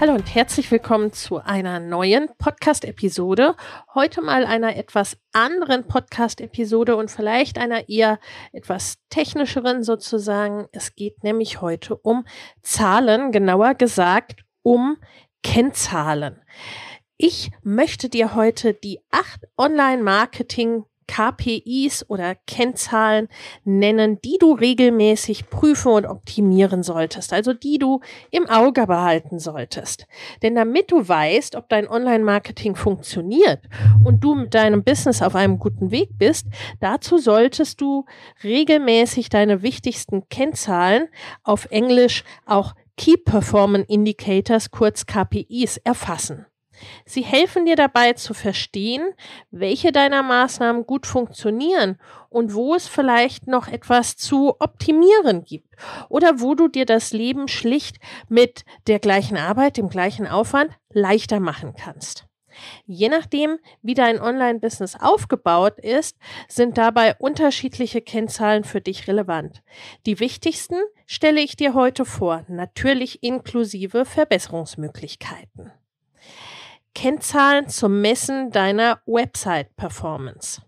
Hallo und herzlich willkommen zu einer neuen Podcast-Episode. Heute mal einer etwas anderen Podcast-Episode und vielleicht einer eher etwas technischeren sozusagen. Es geht nämlich heute um Zahlen, genauer gesagt um Kennzahlen. Ich möchte dir heute die acht Online-Marketing KPIs oder Kennzahlen nennen, die du regelmäßig prüfen und optimieren solltest, also die du im Auge behalten solltest. Denn damit du weißt, ob dein Online-Marketing funktioniert und du mit deinem Business auf einem guten Weg bist, dazu solltest du regelmäßig deine wichtigsten Kennzahlen auf Englisch auch Key Performance Indicators, kurz KPIs, erfassen. Sie helfen dir dabei zu verstehen, welche deiner Maßnahmen gut funktionieren und wo es vielleicht noch etwas zu optimieren gibt oder wo du dir das Leben schlicht mit der gleichen Arbeit, dem gleichen Aufwand leichter machen kannst. Je nachdem, wie dein Online-Business aufgebaut ist, sind dabei unterschiedliche Kennzahlen für dich relevant. Die wichtigsten stelle ich dir heute vor, natürlich inklusive Verbesserungsmöglichkeiten. Kennzahlen zum Messen deiner Website-Performance.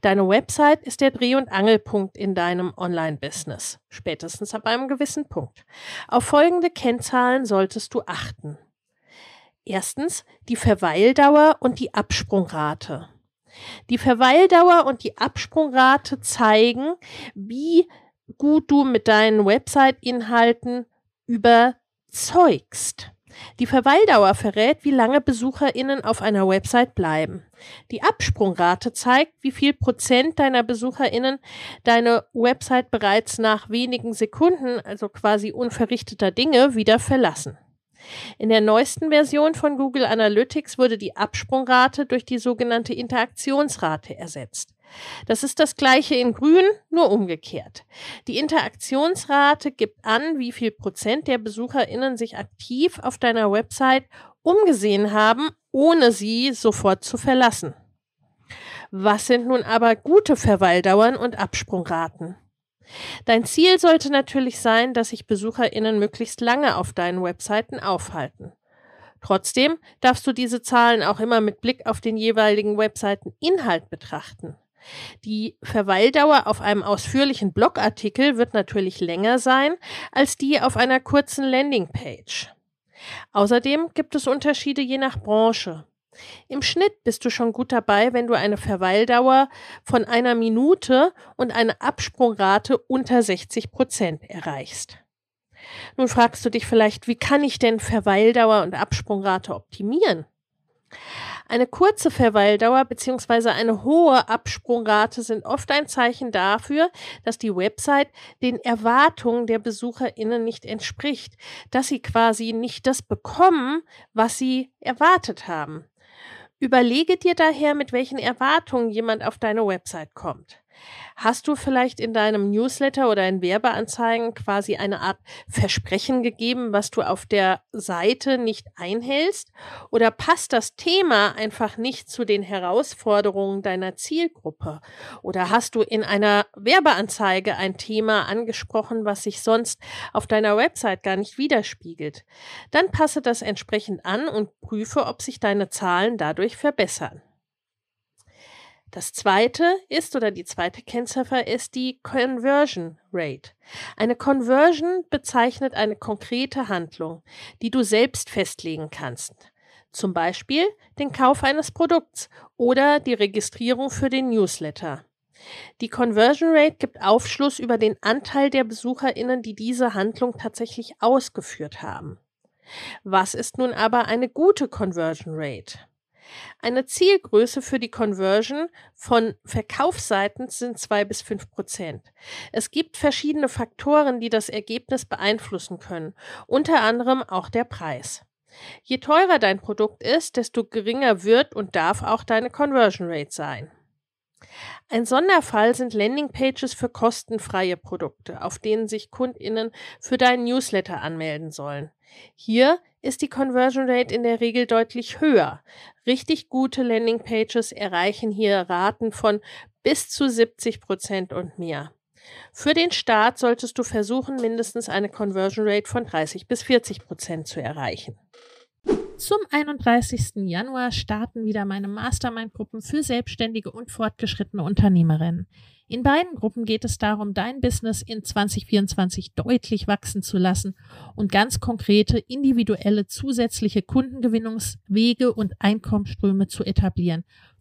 Deine Website ist der Dreh- und Angelpunkt in deinem Online-Business, spätestens ab einem gewissen Punkt. Auf folgende Kennzahlen solltest du achten. Erstens die Verweildauer und die Absprungrate. Die Verweildauer und die Absprungrate zeigen, wie gut du mit deinen Website-Inhalten überzeugst. Die Verweildauer verrät, wie lange BesucherInnen auf einer Website bleiben. Die Absprungrate zeigt, wie viel Prozent deiner BesucherInnen deine Website bereits nach wenigen Sekunden, also quasi unverrichteter Dinge, wieder verlassen. In der neuesten Version von Google Analytics wurde die Absprungrate durch die sogenannte Interaktionsrate ersetzt. Das ist das gleiche in grün, nur umgekehrt. Die Interaktionsrate gibt an, wie viel Prozent der BesucherInnen sich aktiv auf deiner Website umgesehen haben, ohne sie sofort zu verlassen. Was sind nun aber gute Verweildauern und Absprungraten? Dein Ziel sollte natürlich sein, dass sich BesucherInnen möglichst lange auf deinen Webseiten aufhalten. Trotzdem darfst du diese Zahlen auch immer mit Blick auf den jeweiligen Webseiteninhalt betrachten. Die Verweildauer auf einem ausführlichen Blogartikel wird natürlich länger sein als die auf einer kurzen Landingpage. Außerdem gibt es Unterschiede je nach Branche. Im Schnitt bist du schon gut dabei, wenn du eine Verweildauer von einer Minute und eine Absprungrate unter 60 Prozent erreichst. Nun fragst du dich vielleicht, wie kann ich denn Verweildauer und Absprungrate optimieren? Eine kurze Verweildauer bzw. eine hohe Absprungrate sind oft ein Zeichen dafür, dass die Website den Erwartungen der BesucherInnen nicht entspricht, dass sie quasi nicht das bekommen, was sie erwartet haben. Überlege dir daher, mit welchen Erwartungen jemand auf deine Website kommt. Hast du vielleicht in deinem Newsletter oder in Werbeanzeigen quasi eine Art Versprechen gegeben, was du auf der Seite nicht einhältst? Oder passt das Thema einfach nicht zu den Herausforderungen deiner Zielgruppe? Oder hast du in einer Werbeanzeige ein Thema angesprochen, was sich sonst auf deiner Website gar nicht widerspiegelt? Dann passe das entsprechend an und prüfe, ob sich deine Zahlen dadurch verbessern. Das zweite ist oder die zweite Kennziffer ist die Conversion Rate. Eine Conversion bezeichnet eine konkrete Handlung, die du selbst festlegen kannst. Zum Beispiel den Kauf eines Produkts oder die Registrierung für den Newsletter. Die Conversion Rate gibt Aufschluss über den Anteil der Besucherinnen, die diese Handlung tatsächlich ausgeführt haben. Was ist nun aber eine gute Conversion Rate? Eine Zielgröße für die Conversion von Verkaufsseiten sind zwei bis fünf Prozent. Es gibt verschiedene Faktoren, die das Ergebnis beeinflussen können, unter anderem auch der Preis. Je teurer dein Produkt ist, desto geringer wird und darf auch deine Conversion Rate sein. Ein Sonderfall sind Landingpages für kostenfreie Produkte, auf denen sich Kundinnen für deinen Newsletter anmelden sollen. Hier ist die Conversion Rate in der Regel deutlich höher. Richtig gute Landingpages erreichen hier Raten von bis zu 70 Prozent und mehr. Für den Start solltest du versuchen, mindestens eine Conversion Rate von 30 bis 40 Prozent zu erreichen. Zum 31. Januar starten wieder meine Mastermind-Gruppen für selbstständige und fortgeschrittene Unternehmerinnen. In beiden Gruppen geht es darum, dein Business in 2024 deutlich wachsen zu lassen und ganz konkrete, individuelle, zusätzliche Kundengewinnungswege und Einkommensströme zu etablieren,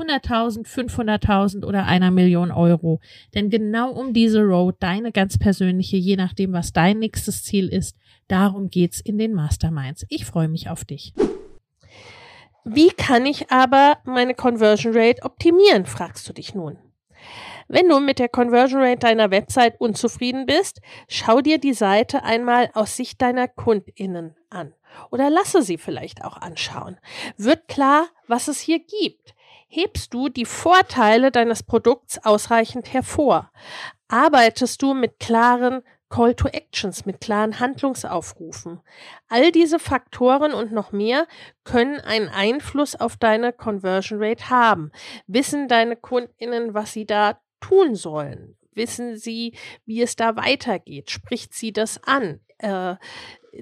100.000, 500.000 oder einer Million Euro. Denn genau um diese Road, deine ganz persönliche, je nachdem, was dein nächstes Ziel ist, darum geht's in den Masterminds. Ich freue mich auf dich. Wie kann ich aber meine Conversion Rate optimieren, fragst du dich nun. Wenn du mit der Conversion Rate deiner Website unzufrieden bist, schau dir die Seite einmal aus Sicht deiner Kundinnen an oder lasse sie vielleicht auch anschauen. Wird klar, was es hier gibt. Hebst du die Vorteile deines Produkts ausreichend hervor? Arbeitest du mit klaren Call to Actions mit klaren Handlungsaufrufen. All diese Faktoren und noch mehr können einen Einfluss auf deine Conversion Rate haben. Wissen deine Kundinnen, was sie da tun sollen? Wissen sie, wie es da weitergeht? Spricht sie das an? Äh,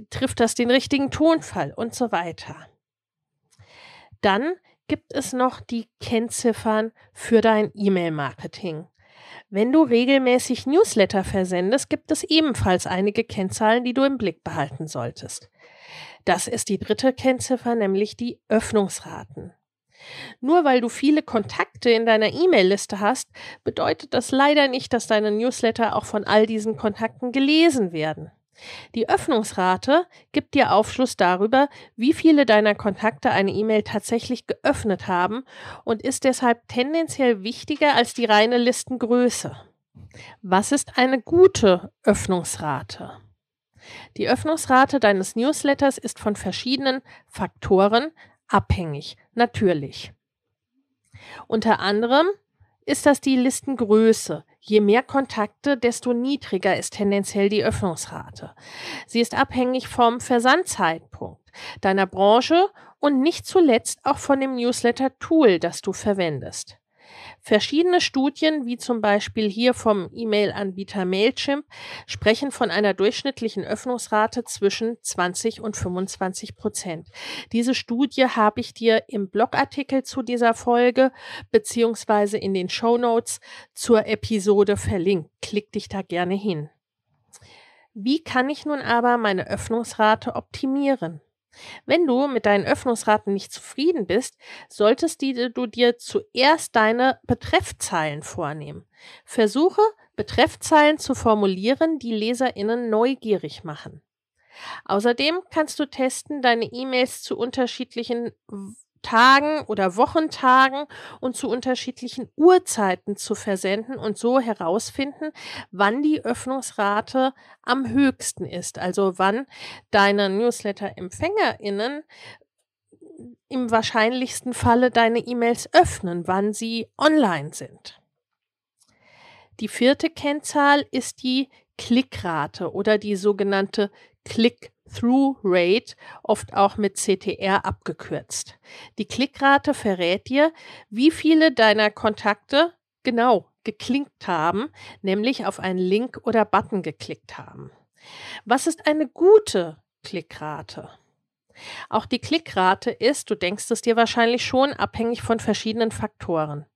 trifft das den richtigen Tonfall und so weiter? Dann gibt es noch die Kennziffern für dein E-Mail-Marketing. Wenn du regelmäßig Newsletter versendest, gibt es ebenfalls einige Kennzahlen, die du im Blick behalten solltest. Das ist die dritte Kennziffer, nämlich die Öffnungsraten. Nur weil du viele Kontakte in deiner E-Mail-Liste hast, bedeutet das leider nicht, dass deine Newsletter auch von all diesen Kontakten gelesen werden. Die Öffnungsrate gibt dir Aufschluss darüber, wie viele deiner Kontakte eine E-Mail tatsächlich geöffnet haben und ist deshalb tendenziell wichtiger als die reine Listengröße. Was ist eine gute Öffnungsrate? Die Öffnungsrate deines Newsletters ist von verschiedenen Faktoren abhängig, natürlich. Unter anderem ist das die Listengröße. Je mehr Kontakte, desto niedriger ist tendenziell die Öffnungsrate. Sie ist abhängig vom Versandzeitpunkt, deiner Branche und nicht zuletzt auch von dem Newsletter-Tool, das du verwendest. Verschiedene Studien, wie zum Beispiel hier vom E-Mail-Anbieter Mailchimp, sprechen von einer durchschnittlichen Öffnungsrate zwischen 20 und 25 Prozent. Diese Studie habe ich dir im Blogartikel zu dieser Folge beziehungsweise in den Show Notes zur Episode verlinkt. Klick dich da gerne hin. Wie kann ich nun aber meine Öffnungsrate optimieren? Wenn du mit deinen Öffnungsraten nicht zufrieden bist, solltest du dir zuerst deine Betreffzeilen vornehmen. Versuche, Betreffzeilen zu formulieren, die LeserInnen neugierig machen. Außerdem kannst du testen, deine E-Mails zu unterschiedlichen Tagen oder Wochentagen und zu unterschiedlichen Uhrzeiten zu versenden und so herausfinden, wann die Öffnungsrate am höchsten ist. Also wann deine Newsletter-EmpfängerInnen im wahrscheinlichsten Falle deine E-Mails öffnen, wann sie online sind. Die vierte Kennzahl ist die Klickrate oder die sogenannte Click-Through-Rate, oft auch mit CTR abgekürzt. Die Klickrate verrät dir, wie viele deiner Kontakte genau geklinkt haben, nämlich auf einen Link oder Button geklickt haben. Was ist eine gute Klickrate? Auch die Klickrate ist, du denkst es dir wahrscheinlich schon, abhängig von verschiedenen Faktoren.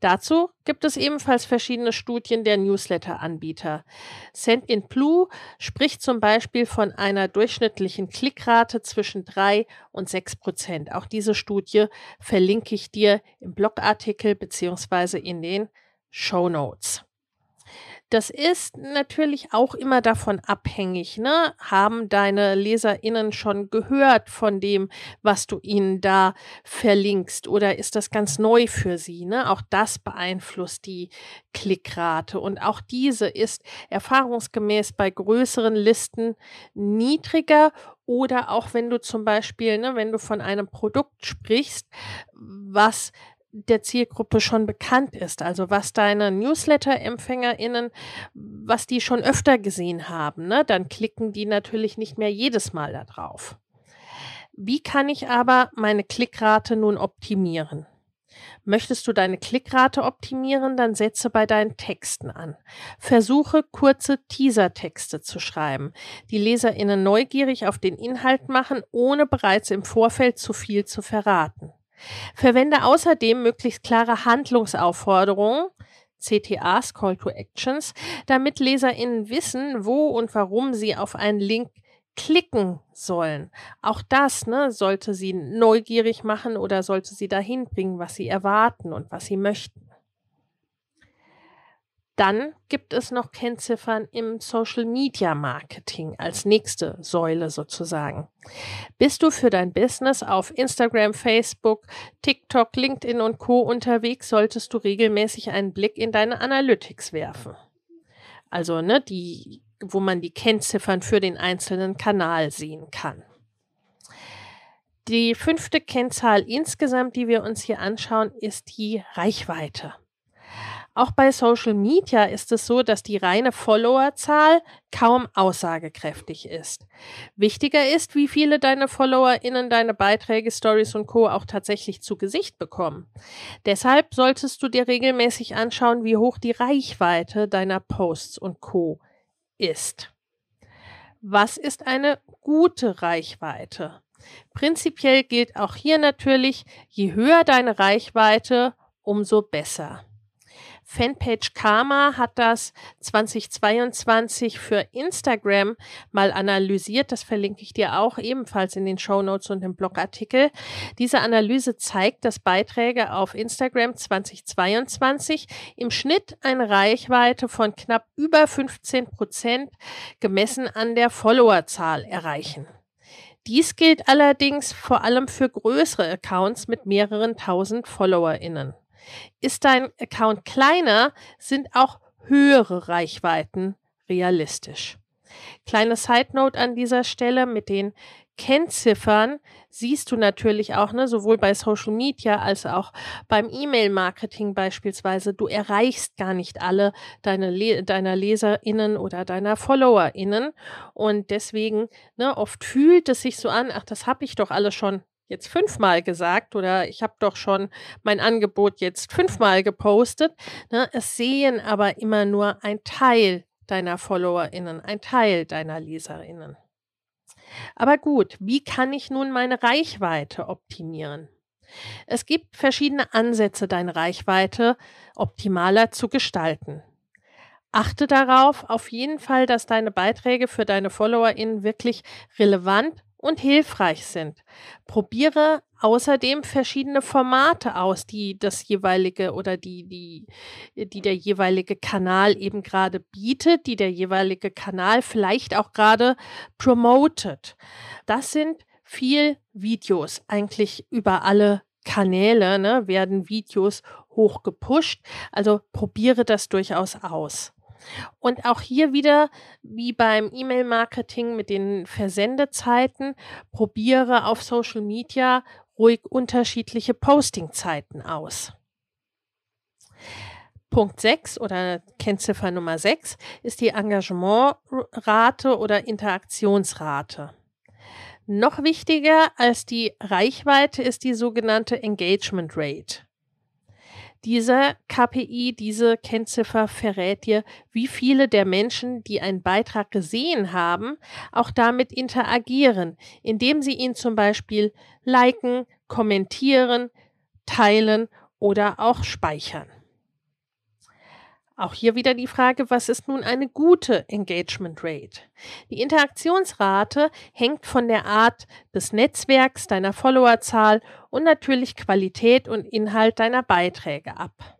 Dazu gibt es ebenfalls verschiedene Studien der Newsletter-Anbieter. Send-in-Blue spricht zum Beispiel von einer durchschnittlichen Klickrate zwischen 3 und 6 Prozent. Auch diese Studie verlinke ich dir im Blogartikel beziehungsweise in den Show Notes. Das ist natürlich auch immer davon abhängig. Ne? Haben deine LeserInnen schon gehört von dem, was du ihnen da verlinkst? Oder ist das ganz neu für sie? Ne? Auch das beeinflusst die Klickrate. Und auch diese ist erfahrungsgemäß bei größeren Listen niedriger oder auch wenn du zum Beispiel, ne, wenn du von einem Produkt sprichst, was der Zielgruppe schon bekannt ist, also was deine Newsletter-EmpfängerInnen, was die schon öfter gesehen haben, ne, dann klicken die natürlich nicht mehr jedes Mal da drauf. Wie kann ich aber meine Klickrate nun optimieren? Möchtest du deine Klickrate optimieren, dann setze bei deinen Texten an. Versuche kurze Teaser-Texte zu schreiben, die LeserInnen neugierig auf den Inhalt machen, ohne bereits im Vorfeld zu viel zu verraten. Verwende außerdem möglichst klare Handlungsaufforderungen, CTAs, Call to Actions, damit LeserInnen wissen, wo und warum sie auf einen Link klicken sollen. Auch das ne, sollte sie neugierig machen oder sollte sie dahin bringen, was sie erwarten und was sie möchten. Dann gibt es noch Kennziffern im Social Media Marketing als nächste Säule sozusagen. Bist du für dein Business auf Instagram, Facebook, TikTok, LinkedIn und Co unterwegs, solltest du regelmäßig einen Blick in deine Analytics werfen. Also, ne, die, wo man die Kennziffern für den einzelnen Kanal sehen kann. Die fünfte Kennzahl insgesamt, die wir uns hier anschauen, ist die Reichweite. Auch bei Social Media ist es so, dass die reine Followerzahl kaum aussagekräftig ist. Wichtiger ist, wie viele deine FollowerInnen deine Beiträge, Stories und Co. auch tatsächlich zu Gesicht bekommen. Deshalb solltest du dir regelmäßig anschauen, wie hoch die Reichweite deiner Posts und Co. ist. Was ist eine gute Reichweite? Prinzipiell gilt auch hier natürlich, je höher deine Reichweite, umso besser. Fanpage Karma hat das 2022 für Instagram mal analysiert. Das verlinke ich dir auch ebenfalls in den Show Notes und im Blogartikel. Diese Analyse zeigt, dass Beiträge auf Instagram 2022 im Schnitt eine Reichweite von knapp über 15 Prozent gemessen an der Followerzahl erreichen. Dies gilt allerdings vor allem für größere Accounts mit mehreren tausend FollowerInnen. Ist dein Account kleiner, sind auch höhere Reichweiten realistisch. Kleine Side Note an dieser Stelle mit den Kennziffern siehst du natürlich auch, ne, sowohl bei Social Media als auch beim E-Mail-Marketing beispielsweise. Du erreichst gar nicht alle deine Le deiner LeserInnen oder deiner FollowerInnen. Und deswegen, ne, oft fühlt es sich so an, ach, das habe ich doch alles schon jetzt fünfmal gesagt oder ich habe doch schon mein Angebot jetzt fünfmal gepostet. Ne? Es sehen aber immer nur ein Teil deiner FollowerInnen, ein Teil deiner LeserInnen. Aber gut, wie kann ich nun meine Reichweite optimieren? Es gibt verschiedene Ansätze, deine Reichweite optimaler zu gestalten. Achte darauf auf jeden Fall, dass deine Beiträge für deine FollowerInnen wirklich relevant und hilfreich sind. Probiere außerdem verschiedene Formate aus, die das jeweilige oder die, die, die der jeweilige Kanal eben gerade bietet, die der jeweilige Kanal vielleicht auch gerade promotet. Das sind viel Videos, eigentlich über alle Kanäle ne, werden Videos hoch gepusht. Also probiere das durchaus aus. Und auch hier wieder, wie beim E-Mail-Marketing mit den Versendezeiten, probiere auf Social Media ruhig unterschiedliche Postingzeiten aus. Punkt 6 oder Kennziffer Nummer 6 ist die Engagementrate oder Interaktionsrate. Noch wichtiger als die Reichweite ist die sogenannte Engagement Rate. Diese KPI, diese Kennziffer verrät dir, wie viele der Menschen, die einen Beitrag gesehen haben, auch damit interagieren, indem sie ihn zum Beispiel liken, kommentieren, teilen oder auch speichern. Auch hier wieder die Frage, was ist nun eine gute Engagement Rate? Die Interaktionsrate hängt von der Art des Netzwerks, deiner Followerzahl und natürlich Qualität und Inhalt deiner Beiträge ab.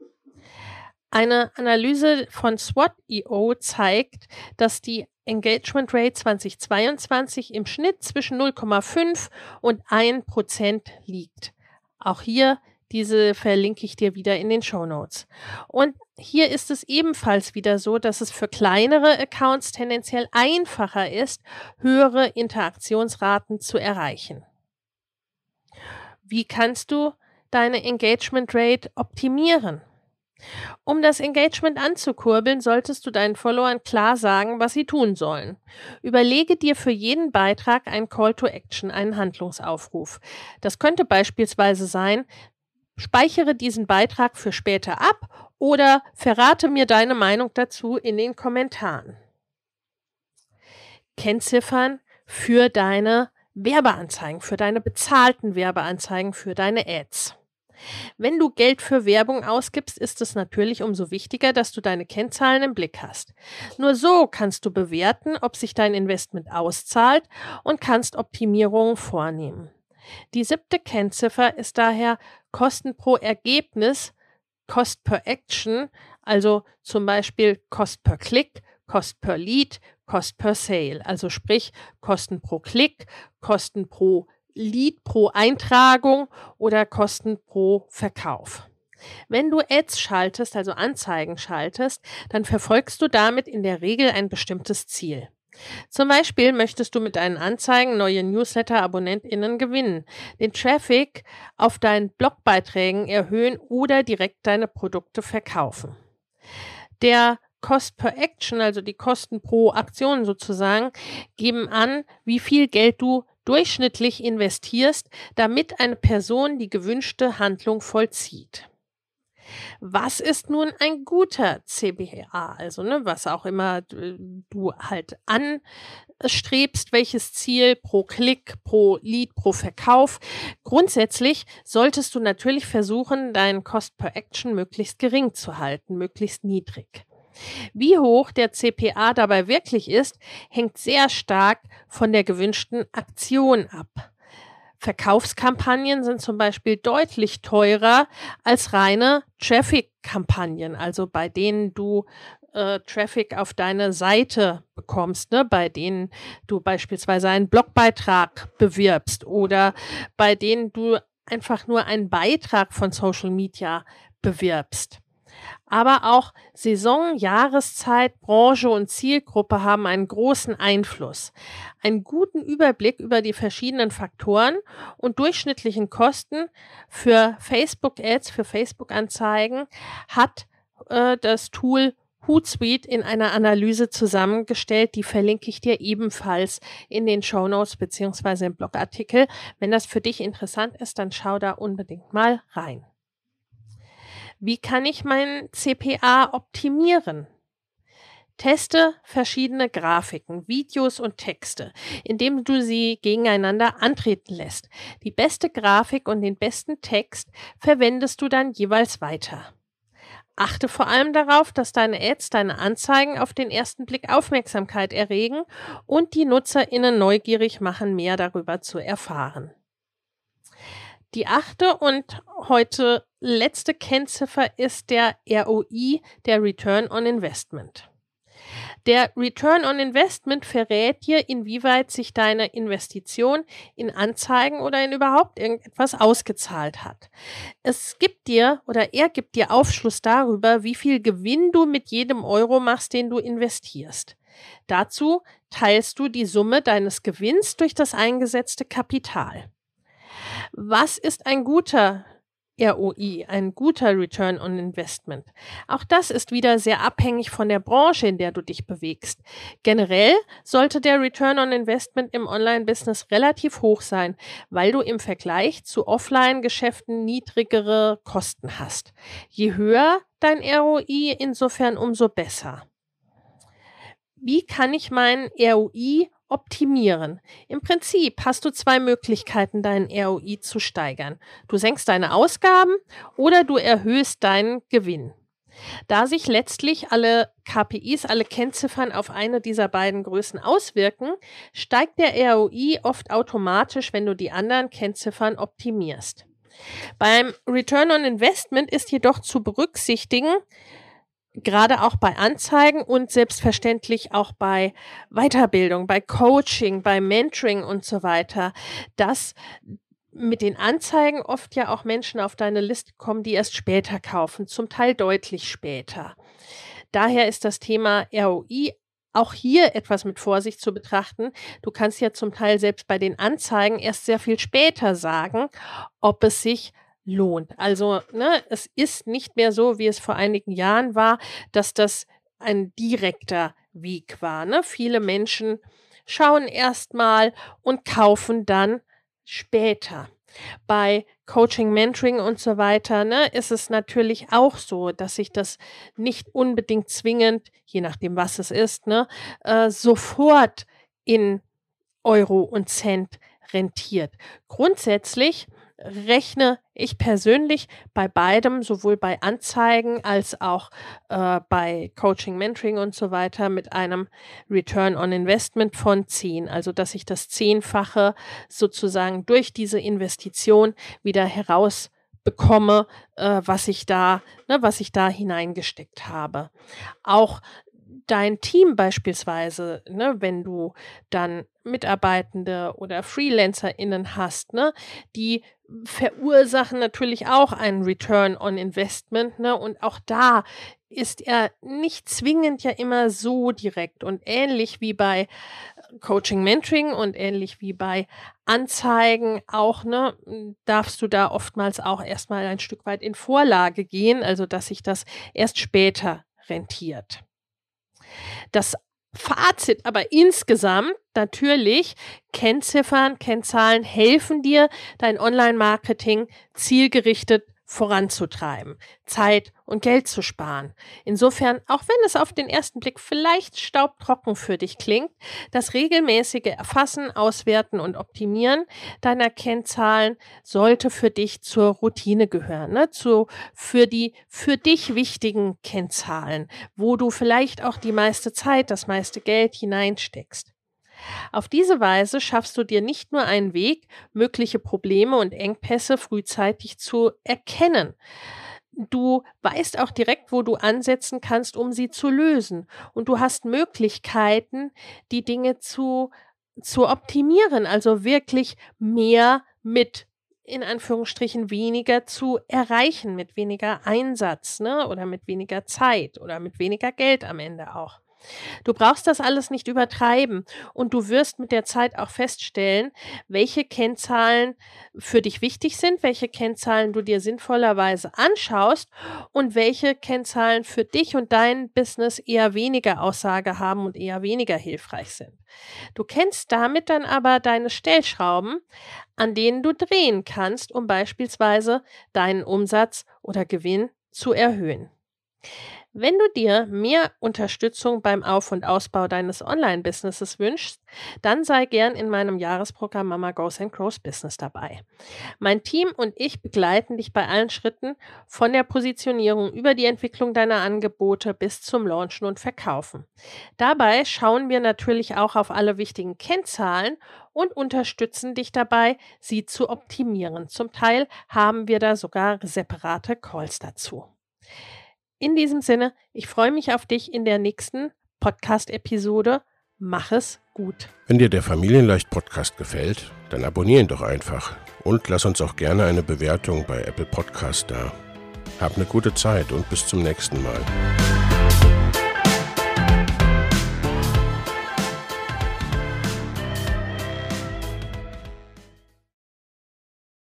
Eine Analyse von SWOT.io zeigt, dass die Engagement Rate 2022 im Schnitt zwischen 0,5 und 1 Prozent liegt. Auch hier diese verlinke ich dir wieder in den Show Notes. Und hier ist es ebenfalls wieder so, dass es für kleinere Accounts tendenziell einfacher ist, höhere Interaktionsraten zu erreichen. Wie kannst du deine Engagement Rate optimieren? Um das Engagement anzukurbeln, solltest du deinen Followern klar sagen, was sie tun sollen. Überlege dir für jeden Beitrag einen Call to Action, einen Handlungsaufruf. Das könnte beispielsweise sein, Speichere diesen Beitrag für später ab oder verrate mir deine Meinung dazu in den Kommentaren. Kennziffern für deine Werbeanzeigen, für deine bezahlten Werbeanzeigen, für deine Ads. Wenn du Geld für Werbung ausgibst, ist es natürlich umso wichtiger, dass du deine Kennzahlen im Blick hast. Nur so kannst du bewerten, ob sich dein Investment auszahlt und kannst Optimierungen vornehmen. Die siebte Kennziffer ist daher Kosten pro Ergebnis, Cost per Action, also zum Beispiel Cost per Klick, Cost per Lead, Cost per Sale, also sprich Kosten pro Klick, Kosten pro Lead, pro Eintragung oder Kosten pro Verkauf. Wenn du Ads schaltest, also Anzeigen schaltest, dann verfolgst du damit in der Regel ein bestimmtes Ziel. Zum Beispiel möchtest du mit deinen Anzeigen neue Newsletter-AbonnentInnen gewinnen, den Traffic auf deinen Blogbeiträgen erhöhen oder direkt deine Produkte verkaufen. Der Cost per Action, also die Kosten pro Aktion sozusagen, geben an, wie viel Geld du durchschnittlich investierst, damit eine Person die gewünschte Handlung vollzieht. Was ist nun ein guter CBA? Also, ne, was auch immer du halt anstrebst, welches Ziel pro Klick, pro Lead, pro Verkauf. Grundsätzlich solltest du natürlich versuchen, deinen Cost per Action möglichst gering zu halten, möglichst niedrig. Wie hoch der CPA dabei wirklich ist, hängt sehr stark von der gewünschten Aktion ab. Verkaufskampagnen sind zum Beispiel deutlich teurer als reine Traffic-Kampagnen, also bei denen du äh, Traffic auf deine Seite bekommst, ne? bei denen du beispielsweise einen Blogbeitrag bewirbst oder bei denen du einfach nur einen Beitrag von Social Media bewirbst. Aber auch Saison, Jahreszeit, Branche und Zielgruppe haben einen großen Einfluss. Einen guten Überblick über die verschiedenen Faktoren und durchschnittlichen Kosten für Facebook-Ads, für Facebook-Anzeigen hat äh, das Tool Hootsuite in einer Analyse zusammengestellt. Die verlinke ich dir ebenfalls in den Show Notes beziehungsweise im Blogartikel. Wenn das für dich interessant ist, dann schau da unbedingt mal rein. Wie kann ich mein CPA optimieren? Teste verschiedene Grafiken, Videos und Texte, indem du sie gegeneinander antreten lässt. Die beste Grafik und den besten Text verwendest du dann jeweils weiter. Achte vor allem darauf, dass deine Ads, deine Anzeigen auf den ersten Blick Aufmerksamkeit erregen und die NutzerInnen neugierig machen, mehr darüber zu erfahren. Die achte und heute letzte Kennziffer ist der ROI, der Return on Investment. Der Return on Investment verrät dir, inwieweit sich deine Investition in Anzeigen oder in überhaupt irgendetwas ausgezahlt hat. Es gibt dir oder er gibt dir Aufschluss darüber, wie viel Gewinn du mit jedem Euro machst, den du investierst. Dazu teilst du die Summe deines Gewinns durch das eingesetzte Kapital. Was ist ein guter ROI, ein guter Return on Investment. Auch das ist wieder sehr abhängig von der Branche, in der du dich bewegst. Generell sollte der Return on Investment im Online-Business relativ hoch sein, weil du im Vergleich zu Offline-Geschäften niedrigere Kosten hast. Je höher dein ROI, insofern umso besser. Wie kann ich meinen ROI optimieren. Im Prinzip hast du zwei Möglichkeiten, deinen ROI zu steigern. Du senkst deine Ausgaben oder du erhöhst deinen Gewinn. Da sich letztlich alle KPIs, alle Kennziffern auf eine dieser beiden Größen auswirken, steigt der ROI oft automatisch, wenn du die anderen Kennziffern optimierst. Beim Return on Investment ist jedoch zu berücksichtigen, gerade auch bei Anzeigen und selbstverständlich auch bei Weiterbildung, bei Coaching, bei Mentoring und so weiter, dass mit den Anzeigen oft ja auch Menschen auf deine Liste kommen, die erst später kaufen, zum Teil deutlich später. Daher ist das Thema ROI auch hier etwas mit Vorsicht zu betrachten. Du kannst ja zum Teil selbst bei den Anzeigen erst sehr viel später sagen, ob es sich lohnt. Also ne, es ist nicht mehr so, wie es vor einigen Jahren war, dass das ein direkter Weg war. Ne? Viele Menschen schauen erstmal und kaufen dann später. Bei Coaching, Mentoring und so weiter ne, ist es natürlich auch so, dass sich das nicht unbedingt zwingend, je nachdem was es ist, ne, äh, sofort in Euro und Cent rentiert. Grundsätzlich rechne ich persönlich bei beidem, sowohl bei Anzeigen als auch äh, bei Coaching, Mentoring und so weiter, mit einem Return on Investment von 10. Also, dass ich das Zehnfache sozusagen durch diese Investition wieder herausbekomme, äh, was ich da, ne, was ich da hineingesteckt habe. Auch dein Team beispielsweise, ne, wenn du dann Mitarbeitende oder FreelancerInnen hast, ne, die verursachen natürlich auch einen Return on Investment, ne, und auch da ist er nicht zwingend ja immer so direkt und ähnlich wie bei Coaching Mentoring und ähnlich wie bei Anzeigen auch, ne, darfst du da oftmals auch erstmal ein Stück weit in Vorlage gehen, also dass sich das erst später rentiert. Das Fazit aber insgesamt natürlich, Kennziffern, Kennzahlen helfen dir, dein Online-Marketing zielgerichtet voranzutreiben, Zeit und Geld zu sparen. Insofern, auch wenn es auf den ersten Blick vielleicht staubtrocken für dich klingt, das regelmäßige Erfassen, Auswerten und Optimieren deiner Kennzahlen sollte für dich zur Routine gehören, ne? zu, für die für dich wichtigen Kennzahlen, wo du vielleicht auch die meiste Zeit, das meiste Geld hineinsteckst. Auf diese Weise schaffst du dir nicht nur einen Weg, mögliche Probleme und Engpässe frühzeitig zu erkennen. Du weißt auch direkt, wo du ansetzen kannst, um sie zu lösen. Und du hast Möglichkeiten, die Dinge zu, zu optimieren, also wirklich mehr mit in Anführungsstrichen weniger zu erreichen, mit weniger Einsatz, ne? Oder mit weniger Zeit oder mit weniger Geld am Ende auch. Du brauchst das alles nicht übertreiben und du wirst mit der Zeit auch feststellen, welche Kennzahlen für dich wichtig sind, welche Kennzahlen du dir sinnvollerweise anschaust und welche Kennzahlen für dich und dein Business eher weniger Aussage haben und eher weniger hilfreich sind. Du kennst damit dann aber deine Stellschrauben, an denen du drehen kannst, um beispielsweise deinen Umsatz oder Gewinn zu erhöhen. Wenn du dir mehr Unterstützung beim Auf- und Ausbau deines Online-Businesses wünschst, dann sei gern in meinem Jahresprogramm Mama Goes and Grows Business dabei. Mein Team und ich begleiten dich bei allen Schritten von der Positionierung über die Entwicklung deiner Angebote bis zum Launchen und Verkaufen. Dabei schauen wir natürlich auch auf alle wichtigen Kennzahlen und unterstützen dich dabei, sie zu optimieren. Zum Teil haben wir da sogar separate Calls dazu. In diesem Sinne, ich freue mich auf dich in der nächsten Podcast-Episode. Mach es gut. Wenn dir der Familienleicht Podcast gefällt, dann abonniere ihn doch einfach und lass uns auch gerne eine Bewertung bei Apple Podcast da. Hab eine gute Zeit und bis zum nächsten Mal.